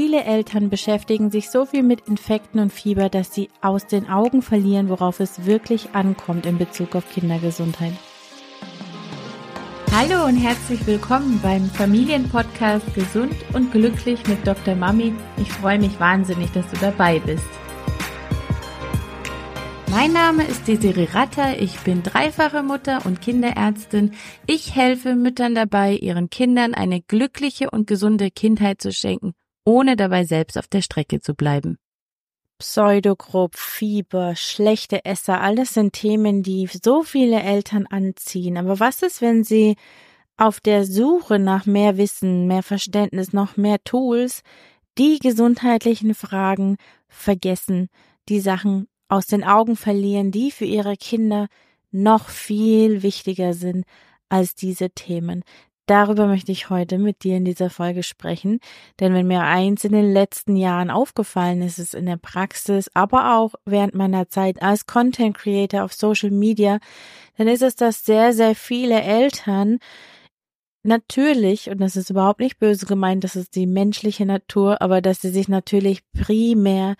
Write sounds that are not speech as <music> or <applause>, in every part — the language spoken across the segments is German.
Viele Eltern beschäftigen sich so viel mit Infekten und Fieber, dass sie aus den Augen verlieren, worauf es wirklich ankommt in Bezug auf Kindergesundheit. Hallo und herzlich willkommen beim Familienpodcast Gesund und Glücklich mit Dr. Mami. Ich freue mich wahnsinnig, dass du dabei bist. Mein Name ist Desiree Ratter, ich bin dreifache Mutter und Kinderärztin. Ich helfe Müttern dabei, ihren Kindern eine glückliche und gesunde Kindheit zu schenken, ohne dabei selbst auf der Strecke zu bleiben. Pseudogrupp, Fieber, schlechte Esser, alles sind Themen, die so viele Eltern anziehen. Aber was ist, wenn sie auf der Suche nach mehr Wissen, mehr Verständnis, noch mehr Tools die gesundheitlichen Fragen vergessen, die Sachen aus den Augen verlieren, die für ihre Kinder noch viel wichtiger sind als diese Themen. Darüber möchte ich heute mit dir in dieser Folge sprechen, denn wenn mir eins in den letzten Jahren aufgefallen ist, ist in der Praxis, aber auch während meiner Zeit als Content Creator auf Social Media, dann ist es, dass sehr, sehr viele Eltern natürlich, und das ist überhaupt nicht böse gemeint, das ist die menschliche Natur, aber dass sie sich natürlich primär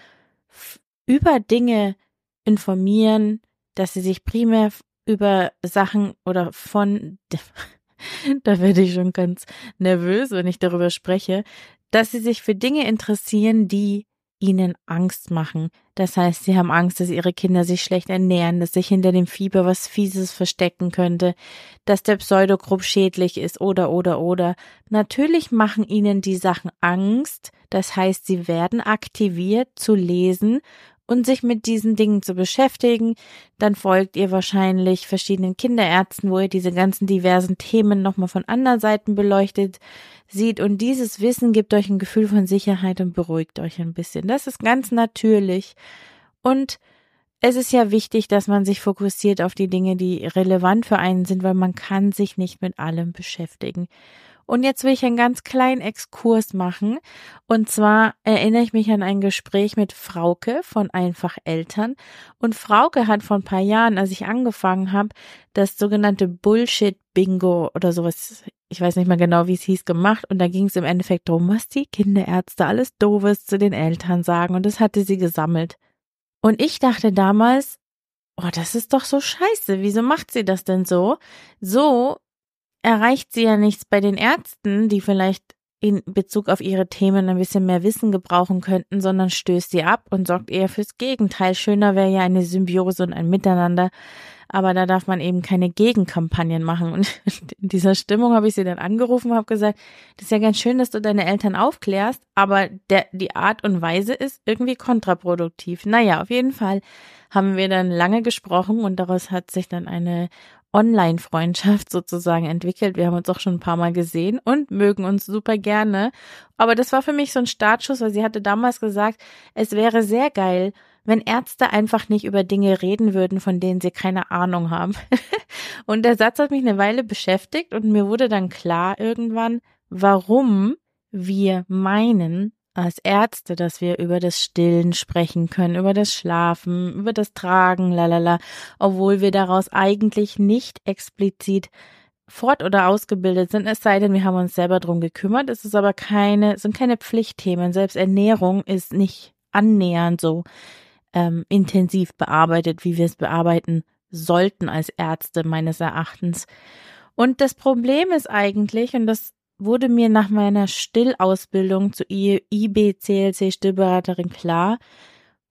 über Dinge informieren, dass sie sich primär über Sachen oder von, <laughs> da werde ich schon ganz nervös, wenn ich darüber spreche, dass sie sich für Dinge interessieren, die ihnen Angst machen. Das heißt, sie haben Angst, dass ihre Kinder sich schlecht ernähren, dass sich hinter dem Fieber was Fieses verstecken könnte, dass der Pseudogrupp schädlich ist oder oder oder. Natürlich machen ihnen die Sachen Angst. Das heißt, sie werden aktiviert zu lesen und sich mit diesen Dingen zu beschäftigen. Dann folgt ihr wahrscheinlich verschiedenen Kinderärzten, wo ihr diese ganzen diversen Themen nochmal von anderen Seiten beleuchtet sieht. Und dieses Wissen gibt euch ein Gefühl von Sicherheit und beruhigt euch ein bisschen. Das ist ganz natürlich. Und es ist ja wichtig, dass man sich fokussiert auf die Dinge, die relevant für einen sind, weil man kann sich nicht mit allem beschäftigen. Und jetzt will ich einen ganz kleinen Exkurs machen. Und zwar erinnere ich mich an ein Gespräch mit Frauke von Einfach Eltern. Und Frauke hat vor ein paar Jahren, als ich angefangen habe, das sogenannte Bullshit-Bingo oder sowas, ich weiß nicht mehr genau, wie es hieß, gemacht. Und da ging es im Endeffekt darum, was die Kinderärzte alles Doofes zu den Eltern sagen. Und das hatte sie gesammelt. Und ich dachte damals, oh, das ist doch so scheiße. Wieso macht sie das denn so? So erreicht sie ja nichts bei den Ärzten, die vielleicht in Bezug auf ihre Themen ein bisschen mehr Wissen gebrauchen könnten, sondern stößt sie ab und sorgt eher fürs Gegenteil. Schöner wäre ja eine Symbiose und ein Miteinander, aber da darf man eben keine Gegenkampagnen machen. Und <laughs> in dieser Stimmung habe ich sie dann angerufen und habe gesagt, das ist ja ganz schön, dass du deine Eltern aufklärst, aber der, die Art und Weise ist irgendwie kontraproduktiv. Naja, auf jeden Fall haben wir dann lange gesprochen und daraus hat sich dann eine Online-Freundschaft sozusagen entwickelt. Wir haben uns auch schon ein paar Mal gesehen und mögen uns super gerne. Aber das war für mich so ein Startschuss, weil sie hatte damals gesagt, es wäre sehr geil, wenn Ärzte einfach nicht über Dinge reden würden, von denen sie keine Ahnung haben. <laughs> und der Satz hat mich eine Weile beschäftigt und mir wurde dann klar irgendwann, warum wir meinen, als Ärzte, dass wir über das Stillen sprechen können, über das Schlafen, über das Tragen, lalala, obwohl wir daraus eigentlich nicht explizit fort- oder ausgebildet sind, es sei denn, wir haben uns selber drum gekümmert. Es ist aber keine, sind keine Pflichtthemen. Selbst Ernährung ist nicht annähernd so ähm, intensiv bearbeitet, wie wir es bearbeiten sollten als Ärzte meines Erachtens. Und das Problem ist eigentlich, und das wurde mir nach meiner Stillausbildung zur IBCLC Stillberaterin klar,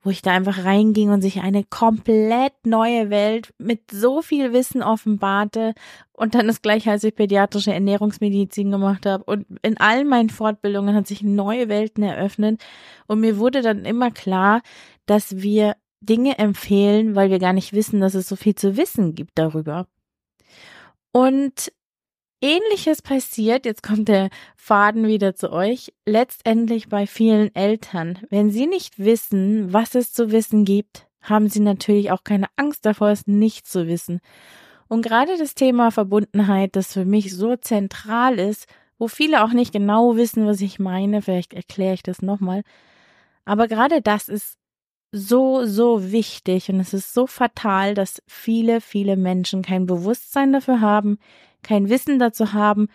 wo ich da einfach reinging und sich eine komplett neue Welt mit so viel Wissen offenbarte und dann das gleiche, als ich pädiatrische Ernährungsmedizin gemacht habe und in allen meinen Fortbildungen hat sich neue Welten eröffnet und mir wurde dann immer klar, dass wir Dinge empfehlen, weil wir gar nicht wissen, dass es so viel zu wissen gibt darüber. Und Ähnliches passiert, jetzt kommt der Faden wieder zu euch, letztendlich bei vielen Eltern. Wenn sie nicht wissen, was es zu wissen gibt, haben sie natürlich auch keine Angst davor, es nicht zu wissen. Und gerade das Thema Verbundenheit, das für mich so zentral ist, wo viele auch nicht genau wissen, was ich meine, vielleicht erkläre ich das nochmal. Aber gerade das ist so, so wichtig und es ist so fatal, dass viele, viele Menschen kein Bewusstsein dafür haben, kein Wissen dazu haben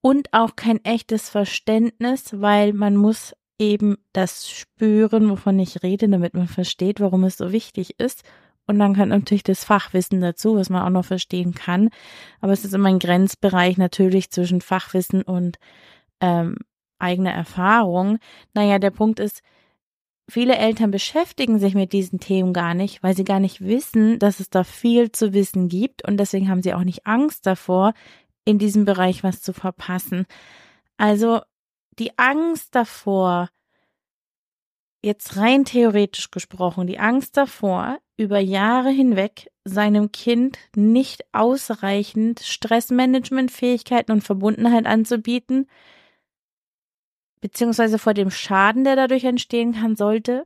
und auch kein echtes Verständnis, weil man muss eben das spüren, wovon ich rede, damit man versteht, warum es so wichtig ist. Und dann kommt natürlich das Fachwissen dazu, was man auch noch verstehen kann. Aber es ist immer ein Grenzbereich natürlich zwischen Fachwissen und ähm, eigener Erfahrung. Naja, der Punkt ist, viele Eltern beschäftigen sich mit diesen Themen gar nicht, weil sie gar nicht wissen, dass es da viel zu wissen gibt. Und deswegen haben sie auch nicht Angst davor, in diesem Bereich was zu verpassen. Also die Angst davor, jetzt rein theoretisch gesprochen, die Angst davor, über Jahre hinweg seinem Kind nicht ausreichend Stressmanagementfähigkeiten und Verbundenheit anzubieten, beziehungsweise vor dem Schaden, der dadurch entstehen kann, sollte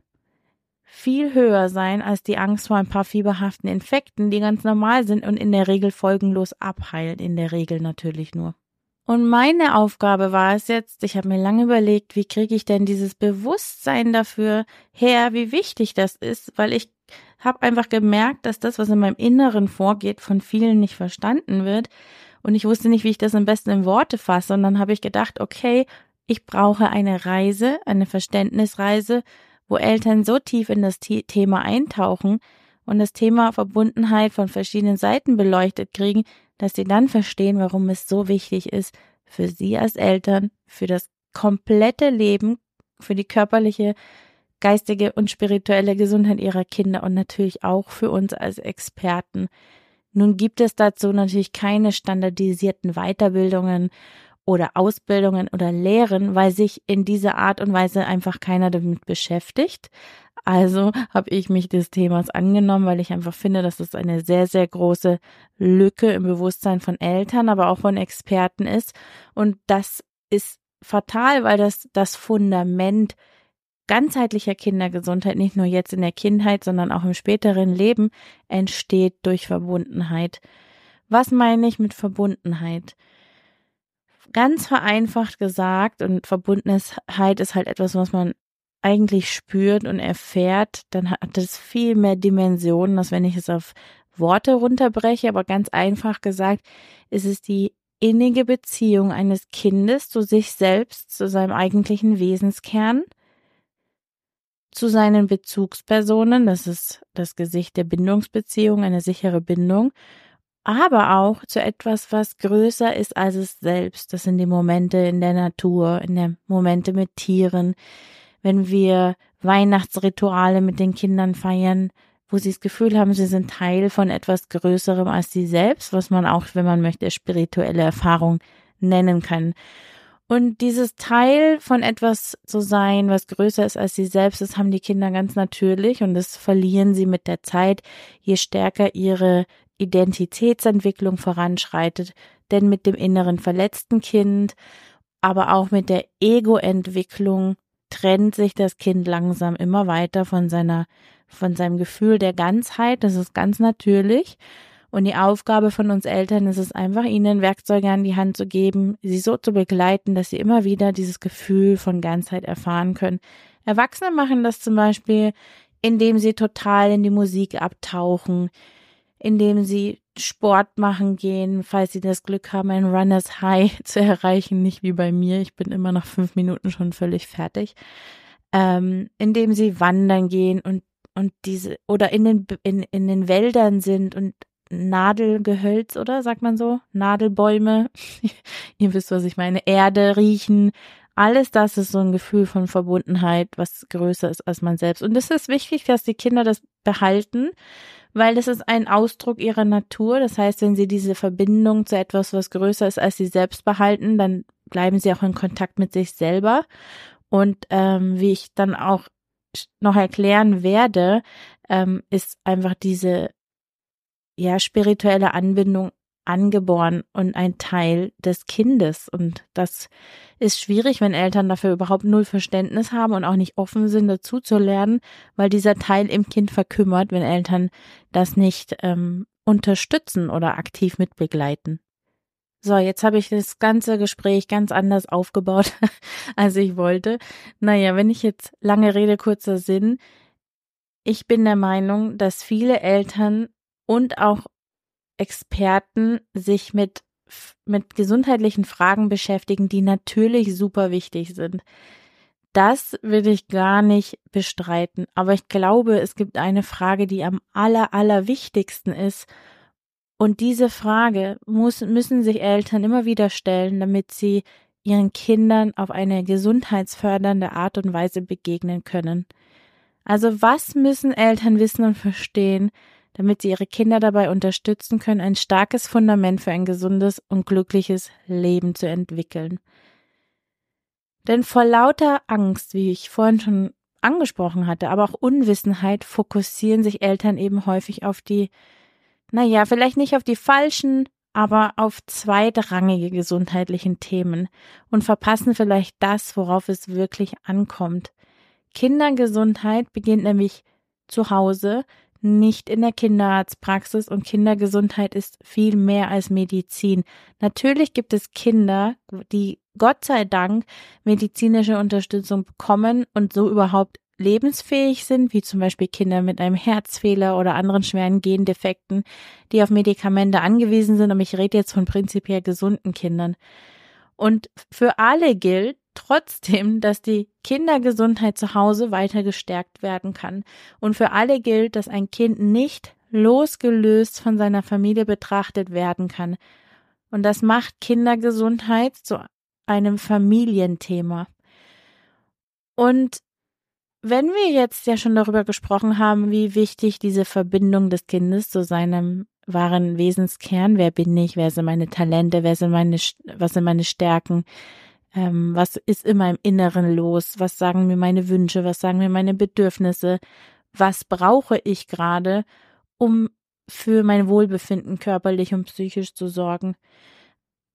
viel höher sein als die Angst vor ein paar fieberhaften Infekten, die ganz normal sind und in der Regel folgenlos abheilen, in der Regel natürlich nur. Und meine Aufgabe war es jetzt, ich habe mir lange überlegt, wie kriege ich denn dieses Bewusstsein dafür her, wie wichtig das ist, weil ich habe einfach gemerkt, dass das, was in meinem Inneren vorgeht, von vielen nicht verstanden wird. Und ich wusste nicht, wie ich das am besten in Worte fasse. Und dann habe ich gedacht, okay, ich brauche eine Reise, eine Verständnisreise, wo Eltern so tief in das Thema eintauchen und das Thema Verbundenheit von verschiedenen Seiten beleuchtet kriegen, dass sie dann verstehen, warum es so wichtig ist, für sie als Eltern, für das komplette Leben, für die körperliche, geistige und spirituelle Gesundheit ihrer Kinder und natürlich auch für uns als Experten. Nun gibt es dazu natürlich keine standardisierten Weiterbildungen oder Ausbildungen oder Lehren, weil sich in dieser Art und Weise einfach keiner damit beschäftigt. Also habe ich mich des Themas angenommen, weil ich einfach finde, dass es eine sehr, sehr große Lücke im Bewusstsein von Eltern, aber auch von Experten ist. Und das ist fatal, weil das das Fundament ganzheitlicher Kindergesundheit, nicht nur jetzt in der Kindheit, sondern auch im späteren Leben, entsteht durch Verbundenheit. Was meine ich mit Verbundenheit? Ganz vereinfacht gesagt, und Verbundenheit ist halt etwas, was man eigentlich spürt und erfährt, dann hat es viel mehr Dimensionen, als wenn ich es auf Worte runterbreche, aber ganz einfach gesagt, ist es die innige Beziehung eines Kindes zu sich selbst, zu seinem eigentlichen Wesenskern, zu seinen Bezugspersonen, das ist das Gesicht der Bindungsbeziehung, eine sichere Bindung, aber auch zu etwas, was größer ist als es selbst. Das sind die Momente in der Natur, in der Momente mit Tieren, wenn wir Weihnachtsrituale mit den Kindern feiern, wo sie das Gefühl haben, sie sind Teil von etwas Größerem als sie selbst, was man auch, wenn man möchte, spirituelle Erfahrung nennen kann. Und dieses Teil von etwas zu sein, was größer ist als sie selbst, das haben die Kinder ganz natürlich und das verlieren sie mit der Zeit, je stärker ihre Identitätsentwicklung voranschreitet. Denn mit dem inneren verletzten Kind, aber auch mit der Ego-Entwicklung trennt sich das Kind langsam immer weiter von seiner, von seinem Gefühl der Ganzheit. Das ist ganz natürlich. Und die Aufgabe von uns Eltern ist es einfach, ihnen Werkzeuge an die Hand zu geben, sie so zu begleiten, dass sie immer wieder dieses Gefühl von Ganzheit erfahren können. Erwachsene machen das zum Beispiel, indem sie total in die Musik abtauchen, indem sie Sport machen gehen, falls sie das Glück haben, ein Runners High <laughs> zu erreichen, nicht wie bei mir. Ich bin immer nach fünf Minuten schon völlig fertig. Ähm, indem sie wandern gehen und und diese oder in den in, in den Wäldern sind und Nadelgehölz, oder sagt man so? Nadelbäume. <laughs> Ihr wisst, was ich meine. Erde riechen. Alles das ist so ein Gefühl von Verbundenheit, was größer ist als man selbst. Und es ist wichtig, dass die Kinder das behalten, weil das ist ein Ausdruck ihrer Natur. Das heißt, wenn sie diese Verbindung zu etwas, was größer ist als sie selbst behalten, dann bleiben sie auch in Kontakt mit sich selber. Und ähm, wie ich dann auch noch erklären werde, ähm, ist einfach diese ja spirituelle Anbindung angeboren und ein Teil des Kindes. Und das ist schwierig, wenn Eltern dafür überhaupt null Verständnis haben und auch nicht offen sind, dazu zu lernen, weil dieser Teil im Kind verkümmert, wenn Eltern das nicht ähm, unterstützen oder aktiv mitbegleiten. So, jetzt habe ich das ganze Gespräch ganz anders aufgebaut, <laughs> als ich wollte. Naja, wenn ich jetzt lange rede, kurzer Sinn. Ich bin der Meinung, dass viele Eltern und auch Experten sich mit, mit gesundheitlichen Fragen beschäftigen, die natürlich super wichtig sind. Das will ich gar nicht bestreiten. Aber ich glaube, es gibt eine Frage, die am aller, aller wichtigsten ist. Und diese Frage muss, müssen sich Eltern immer wieder stellen, damit sie ihren Kindern auf eine gesundheitsfördernde Art und Weise begegnen können. Also was müssen Eltern wissen und verstehen, damit sie ihre Kinder dabei unterstützen können, ein starkes Fundament für ein gesundes und glückliches Leben zu entwickeln? Denn vor lauter Angst, wie ich vorhin schon angesprochen hatte, aber auch Unwissenheit fokussieren sich Eltern eben häufig auf die, naja, vielleicht nicht auf die falschen, aber auf zweitrangige gesundheitlichen Themen und verpassen vielleicht das, worauf es wirklich ankommt. Kindergesundheit beginnt nämlich zu Hause, nicht in der Kinderarztpraxis und Kindergesundheit ist viel mehr als Medizin. Natürlich gibt es Kinder, die Gott sei Dank medizinische Unterstützung bekommen und so überhaupt lebensfähig sind, wie zum Beispiel Kinder mit einem Herzfehler oder anderen schweren Gendefekten, die auf Medikamente angewiesen sind. Und ich rede jetzt von prinzipiell gesunden Kindern. Und für alle gilt trotzdem, dass die Kindergesundheit zu Hause weiter gestärkt werden kann. Und für alle gilt, dass ein Kind nicht losgelöst von seiner Familie betrachtet werden kann. Und das macht Kindergesundheit zu einem Familienthema. Und wenn wir jetzt ja schon darüber gesprochen haben, wie wichtig diese Verbindung des Kindes zu seinem wahren Wesenskern, wer bin ich, wer sind meine Talente, wer sind meine, was sind meine Stärken, ähm, was ist in meinem Inneren los, was sagen mir meine Wünsche, was sagen mir meine Bedürfnisse, was brauche ich gerade, um für mein Wohlbefinden körperlich und psychisch zu sorgen.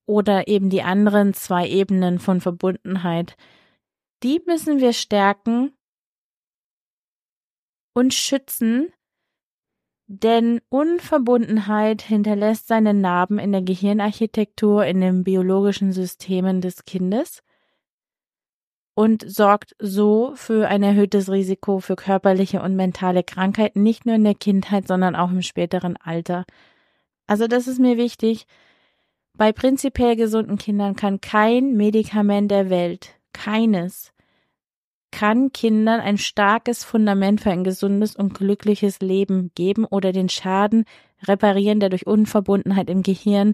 Oder eben die anderen zwei Ebenen von Verbundenheit. Die müssen wir stärken und schützen, denn Unverbundenheit hinterlässt seine Narben in der Gehirnarchitektur, in den biologischen Systemen des Kindes und sorgt so für ein erhöhtes Risiko für körperliche und mentale Krankheiten, nicht nur in der Kindheit, sondern auch im späteren Alter. Also das ist mir wichtig. Bei prinzipiell gesunden Kindern kann kein Medikament der Welt, keines, kann Kindern ein starkes Fundament für ein gesundes und glückliches Leben geben oder den Schaden reparieren, der durch Unverbundenheit im Gehirn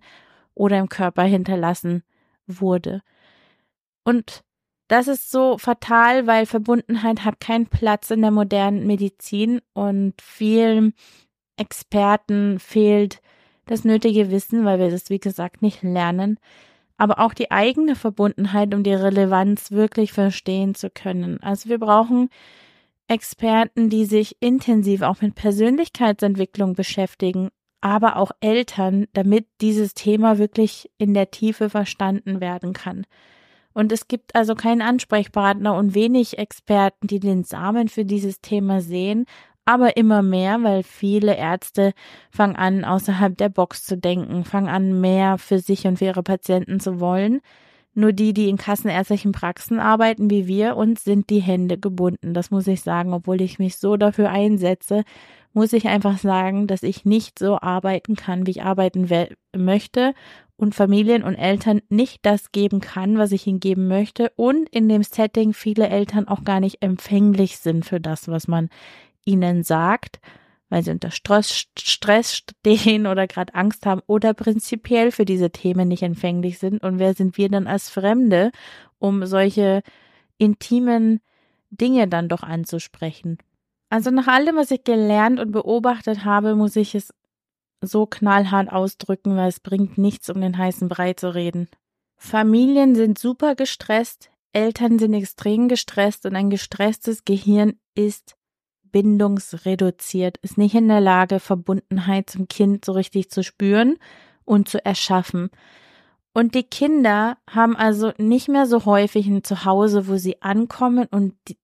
oder im Körper hinterlassen wurde. Und das ist so fatal, weil Verbundenheit hat keinen Platz in der modernen Medizin und vielen Experten fehlt das nötige Wissen, weil wir das, wie gesagt, nicht lernen aber auch die eigene Verbundenheit, um die Relevanz wirklich verstehen zu können. Also wir brauchen Experten, die sich intensiv auch mit Persönlichkeitsentwicklung beschäftigen, aber auch Eltern, damit dieses Thema wirklich in der Tiefe verstanden werden kann. Und es gibt also keinen Ansprechpartner und wenig Experten, die den Samen für dieses Thema sehen, aber immer mehr, weil viele Ärzte fangen an, außerhalb der Box zu denken, fangen an, mehr für sich und für ihre Patienten zu wollen. Nur die, die in kassenärztlichen Praxen arbeiten wie wir, uns sind die Hände gebunden. Das muss ich sagen, obwohl ich mich so dafür einsetze, muss ich einfach sagen, dass ich nicht so arbeiten kann, wie ich arbeiten möchte und Familien und Eltern nicht das geben kann, was ich ihnen geben möchte und in dem Setting viele Eltern auch gar nicht empfänglich sind für das, was man ihnen sagt, weil sie unter Stress, Stress stehen oder gerade Angst haben oder prinzipiell für diese Themen nicht empfänglich sind. Und wer sind wir dann als Fremde, um solche intimen Dinge dann doch anzusprechen? Also nach allem, was ich gelernt und beobachtet habe, muss ich es so knallhart ausdrücken, weil es bringt nichts, um den heißen Brei zu reden. Familien sind super gestresst, Eltern sind extrem gestresst und ein gestresstes Gehirn ist bindungsreduziert, ist nicht in der Lage, Verbundenheit zum Kind so richtig zu spüren und zu erschaffen. Und die Kinder haben also nicht mehr so häufig ein Zuhause, wo sie ankommen und die,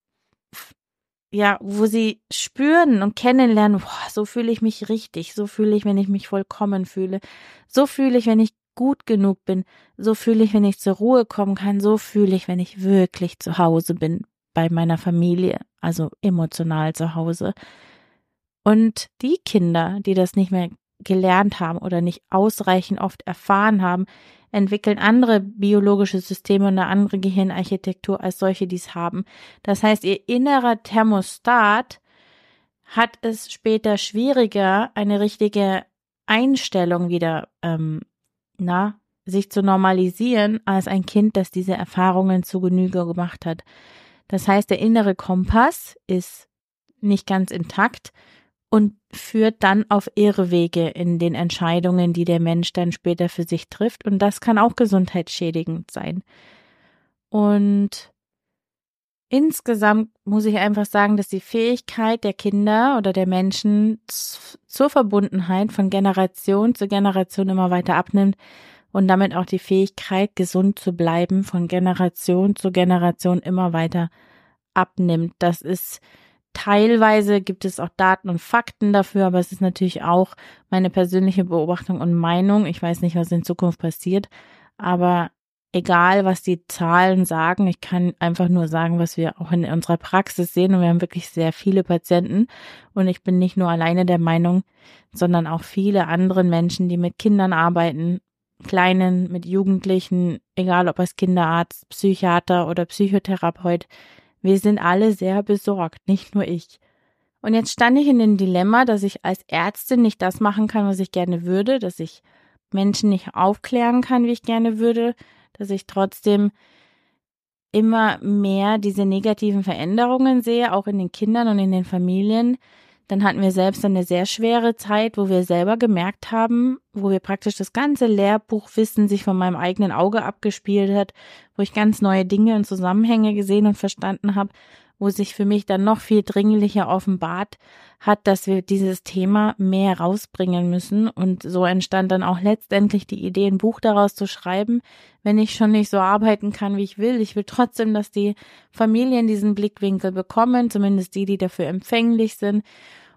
ja, wo sie spüren und kennenlernen, boah, so fühle ich mich richtig, so fühle ich, wenn ich mich vollkommen fühle, so fühle ich, wenn ich gut genug bin, so fühle ich, wenn ich zur Ruhe kommen kann, so fühle ich, wenn ich wirklich zu Hause bin, bei meiner Familie, also emotional zu Hause. Und die Kinder, die das nicht mehr gelernt haben oder nicht ausreichend oft erfahren haben, entwickeln andere biologische Systeme und eine andere Gehirnarchitektur als solche, die es haben. Das heißt, ihr innerer Thermostat hat es später schwieriger, eine richtige Einstellung wieder, ähm, na, sich zu normalisieren, als ein Kind, das diese Erfahrungen zu Genüge gemacht hat. Das heißt, der innere Kompass ist nicht ganz intakt und führt dann auf Irrwege in den Entscheidungen, die der Mensch dann später für sich trifft. Und das kann auch gesundheitsschädigend sein. Und insgesamt muss ich einfach sagen, dass die Fähigkeit der Kinder oder der Menschen zur Verbundenheit von Generation zu Generation immer weiter abnimmt und damit auch die Fähigkeit, gesund zu bleiben, von Generation zu Generation immer weiter abnimmt. Das ist Teilweise gibt es auch Daten und Fakten dafür, aber es ist natürlich auch meine persönliche Beobachtung und Meinung. Ich weiß nicht, was in Zukunft passiert, aber egal, was die Zahlen sagen, ich kann einfach nur sagen, was wir auch in unserer Praxis sehen und wir haben wirklich sehr viele Patienten und ich bin nicht nur alleine der Meinung, sondern auch viele andere Menschen, die mit Kindern arbeiten, Kleinen, mit Jugendlichen, egal ob als Kinderarzt, Psychiater oder Psychotherapeut, wir sind alle sehr besorgt, nicht nur ich. Und jetzt stand ich in dem Dilemma, dass ich als Ärztin nicht das machen kann, was ich gerne würde, dass ich Menschen nicht aufklären kann, wie ich gerne würde, dass ich trotzdem immer mehr diese negativen Veränderungen sehe, auch in den Kindern und in den Familien, dann hatten wir selbst eine sehr schwere Zeit, wo wir selber gemerkt haben, wo wir praktisch das ganze Lehrbuchwissen sich von meinem eigenen Auge abgespielt hat, wo ich ganz neue Dinge und Zusammenhänge gesehen und verstanden habe, wo sich für mich dann noch viel dringlicher offenbart hat, dass wir dieses Thema mehr rausbringen müssen. Und so entstand dann auch letztendlich die Idee, ein Buch daraus zu schreiben, wenn ich schon nicht so arbeiten kann, wie ich will. Ich will trotzdem, dass die Familien diesen Blickwinkel bekommen, zumindest die, die dafür empfänglich sind.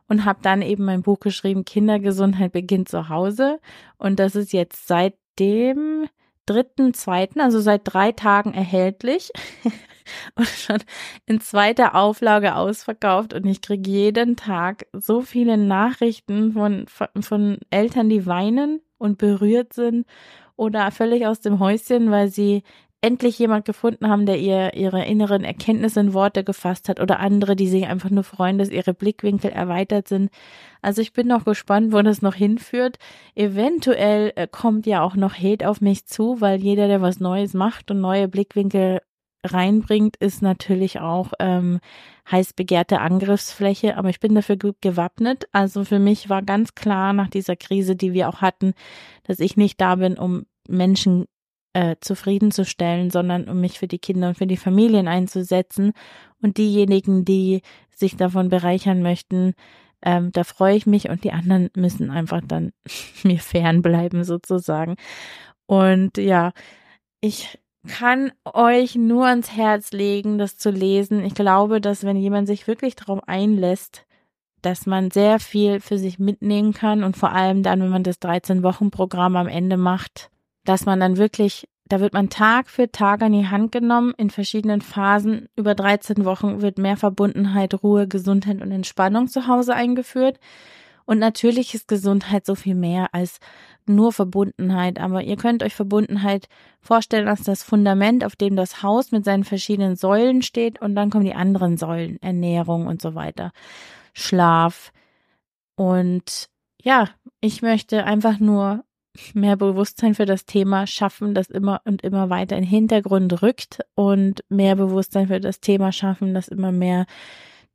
Und habe dann eben mein Buch geschrieben, Kindergesundheit beginnt zu Hause. Und das ist jetzt seitdem dritten, zweiten, also seit drei Tagen erhältlich <laughs> <laughs> und schon in zweiter Auflage ausverkauft und ich kriege jeden Tag so viele Nachrichten von, von, Eltern, die weinen und berührt sind oder völlig aus dem Häuschen, weil sie endlich jemand gefunden haben, der ihr ihre inneren Erkenntnisse in Worte gefasst hat oder andere, die sich einfach nur freuen, dass ihre Blickwinkel erweitert sind. Also ich bin noch gespannt, wo das noch hinführt. Eventuell äh, kommt ja auch noch Hate auf mich zu, weil jeder, der was Neues macht und neue Blickwinkel reinbringt, ist natürlich auch ähm, heiß begehrte Angriffsfläche, aber ich bin dafür gut gewappnet. Also für mich war ganz klar nach dieser Krise, die wir auch hatten, dass ich nicht da bin, um Menschen äh, zufriedenzustellen, sondern um mich für die Kinder und für die Familien einzusetzen. Und diejenigen, die sich davon bereichern möchten, ähm, da freue ich mich und die anderen müssen einfach dann <laughs> mir fernbleiben sozusagen. Und ja, ich kann euch nur ans Herz legen, das zu lesen. Ich glaube, dass wenn jemand sich wirklich darauf einlässt, dass man sehr viel für sich mitnehmen kann und vor allem dann, wenn man das 13-Wochen-Programm am Ende macht, dass man dann wirklich, da wird man Tag für Tag an die Hand genommen in verschiedenen Phasen. Über 13 Wochen wird mehr Verbundenheit, Ruhe, Gesundheit und Entspannung zu Hause eingeführt. Und natürlich ist Gesundheit so viel mehr als nur Verbundenheit, aber ihr könnt euch Verbundenheit vorstellen als das Fundament, auf dem das Haus mit seinen verschiedenen Säulen steht. Und dann kommen die anderen Säulen, Ernährung und so weiter, Schlaf. Und ja, ich möchte einfach nur mehr Bewusstsein für das Thema schaffen, das immer und immer weiter in den Hintergrund rückt. Und mehr Bewusstsein für das Thema schaffen, das immer mehr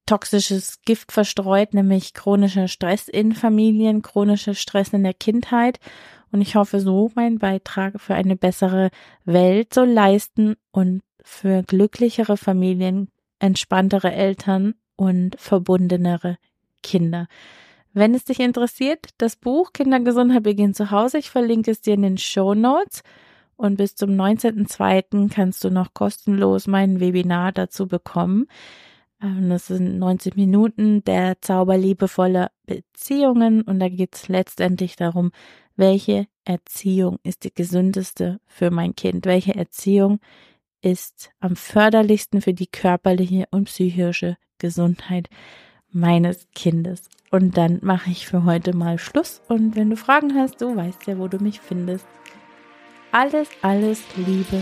toxisches Gift verstreut, nämlich chronischer Stress in Familien, chronischer Stress in der Kindheit. Und ich hoffe, so meinen Beitrag für eine bessere Welt zu leisten und für glücklichere Familien, entspanntere Eltern und verbundenere Kinder. Wenn es dich interessiert, das Buch Kindergesundheit beginnt zu Hause, ich verlinke es dir in den Show Notes. Und bis zum 19.02. kannst du noch kostenlos mein Webinar dazu bekommen. Ähm, das sind 90 Minuten der zauberliebevolle Beziehungen und da geht es letztendlich darum, welche Erziehung ist die gesündeste für mein Kind, welche Erziehung ist am förderlichsten für die körperliche und psychische Gesundheit meines Kindes. Und dann mache ich für heute mal Schluss. Und wenn du Fragen hast, du weißt ja, wo du mich findest. Alles, alles Liebe.